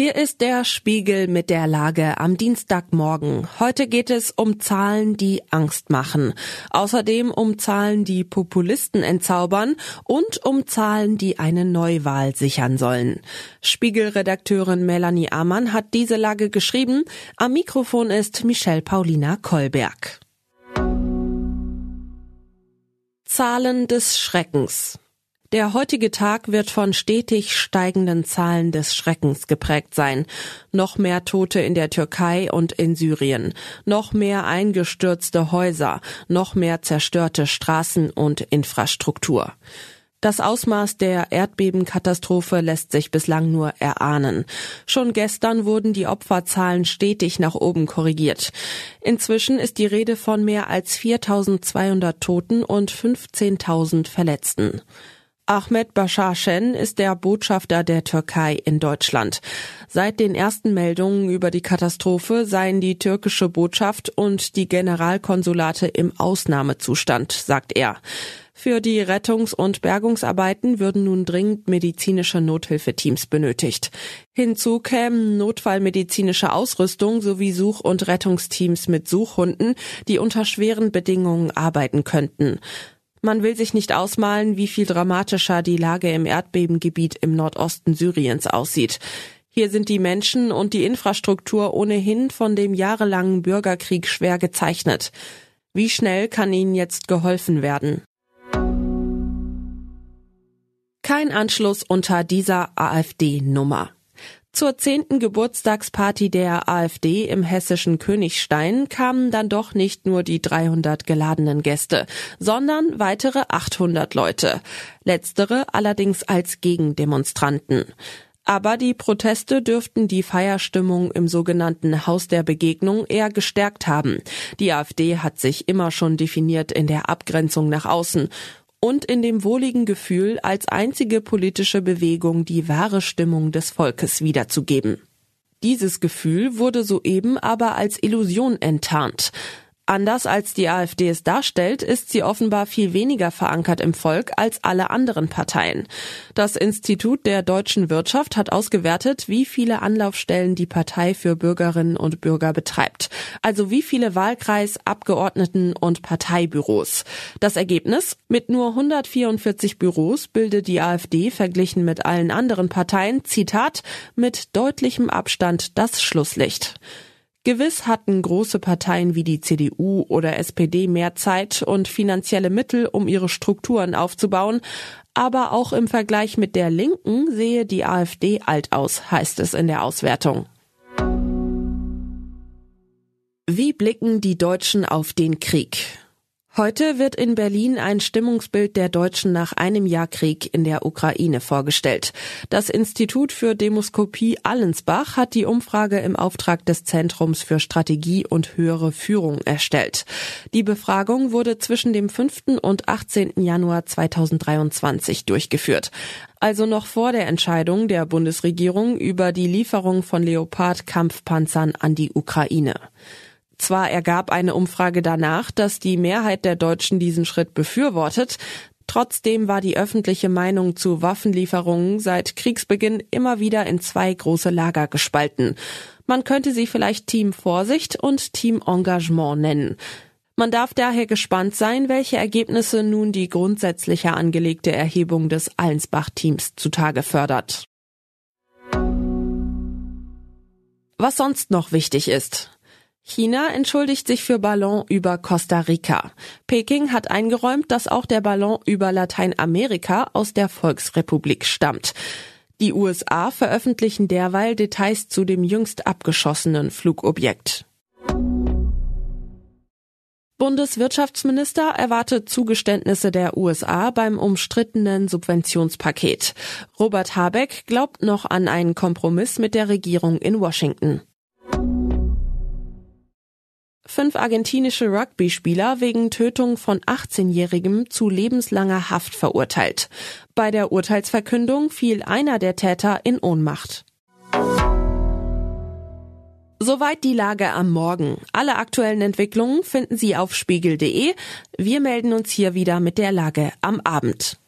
Hier ist der Spiegel mit der Lage am Dienstagmorgen. Heute geht es um Zahlen, die Angst machen. Außerdem um Zahlen, die Populisten entzaubern und um Zahlen, die eine Neuwahl sichern sollen. Spiegelredakteurin Melanie Amann hat diese Lage geschrieben. Am Mikrofon ist Michelle Paulina Kolberg. Zahlen des Schreckens. Der heutige Tag wird von stetig steigenden Zahlen des Schreckens geprägt sein. Noch mehr Tote in der Türkei und in Syrien, noch mehr eingestürzte Häuser, noch mehr zerstörte Straßen und Infrastruktur. Das Ausmaß der Erdbebenkatastrophe lässt sich bislang nur erahnen. Schon gestern wurden die Opferzahlen stetig nach oben korrigiert. Inzwischen ist die Rede von mehr als 4200 Toten und 15.000 Verletzten. Ahmed Bashar Shen ist der Botschafter der Türkei in Deutschland. Seit den ersten Meldungen über die Katastrophe seien die türkische Botschaft und die Generalkonsulate im Ausnahmezustand, sagt er. Für die Rettungs- und Bergungsarbeiten würden nun dringend medizinische Nothilfeteams benötigt. Hinzu kämen notfallmedizinische Ausrüstung sowie Such- und Rettungsteams mit Suchhunden, die unter schweren Bedingungen arbeiten könnten. Man will sich nicht ausmalen, wie viel dramatischer die Lage im Erdbebengebiet im Nordosten Syriens aussieht. Hier sind die Menschen und die Infrastruktur ohnehin von dem jahrelangen Bürgerkrieg schwer gezeichnet. Wie schnell kann ihnen jetzt geholfen werden? Kein Anschluss unter dieser AfD-Nummer. Zur zehnten Geburtstagsparty der AfD im hessischen Königstein kamen dann doch nicht nur die 300 geladenen Gäste, sondern weitere 800 Leute. Letztere allerdings als Gegendemonstranten. Aber die Proteste dürften die Feierstimmung im sogenannten Haus der Begegnung eher gestärkt haben. Die AfD hat sich immer schon definiert in der Abgrenzung nach außen und in dem wohligen Gefühl, als einzige politische Bewegung die wahre Stimmung des Volkes wiederzugeben. Dieses Gefühl wurde soeben aber als Illusion enttarnt. Anders als die AfD es darstellt, ist sie offenbar viel weniger verankert im Volk als alle anderen Parteien. Das Institut der deutschen Wirtschaft hat ausgewertet, wie viele Anlaufstellen die Partei für Bürgerinnen und Bürger betreibt. Also wie viele Wahlkreis, Abgeordneten und Parteibüros. Das Ergebnis? Mit nur 144 Büros bildet die AfD verglichen mit allen anderen Parteien, Zitat, mit deutlichem Abstand das Schlusslicht. Gewiss hatten große Parteien wie die CDU oder SPD mehr Zeit und finanzielle Mittel, um ihre Strukturen aufzubauen, aber auch im Vergleich mit der Linken sehe die AfD alt aus, heißt es in der Auswertung. Wie blicken die Deutschen auf den Krieg? Heute wird in Berlin ein Stimmungsbild der Deutschen nach einem Jahr Krieg in der Ukraine vorgestellt. Das Institut für Demoskopie Allensbach hat die Umfrage im Auftrag des Zentrums für Strategie und höhere Führung erstellt. Die Befragung wurde zwischen dem 5. und 18. Januar 2023 durchgeführt also noch vor der Entscheidung der Bundesregierung über die Lieferung von Leopard-Kampfpanzern an die Ukraine. Zwar ergab eine Umfrage danach, dass die Mehrheit der Deutschen diesen Schritt befürwortet, Trotzdem war die öffentliche Meinung zu Waffenlieferungen seit Kriegsbeginn immer wieder in zwei große Lager gespalten. Man könnte sie vielleicht Team Vorsicht und Team Engagement nennen. Man darf daher gespannt sein, welche Ergebnisse nun die grundsätzlicher angelegte Erhebung des Allensbach-Teams zutage fördert. Was sonst noch wichtig ist. China entschuldigt sich für Ballon über Costa Rica. Peking hat eingeräumt, dass auch der Ballon über Lateinamerika aus der Volksrepublik stammt. Die USA veröffentlichen derweil Details zu dem jüngst abgeschossenen Flugobjekt. Bundeswirtschaftsminister erwartet Zugeständnisse der USA beim umstrittenen Subventionspaket. Robert Habeck glaubt noch an einen Kompromiss mit der Regierung in Washington fünf argentinische Rugby-Spieler wegen Tötung von 18-Jährigem zu lebenslanger Haft verurteilt. Bei der Urteilsverkündung fiel einer der Täter in Ohnmacht. Soweit die Lage am Morgen. Alle aktuellen Entwicklungen finden Sie auf spiegel.de. Wir melden uns hier wieder mit der Lage am Abend.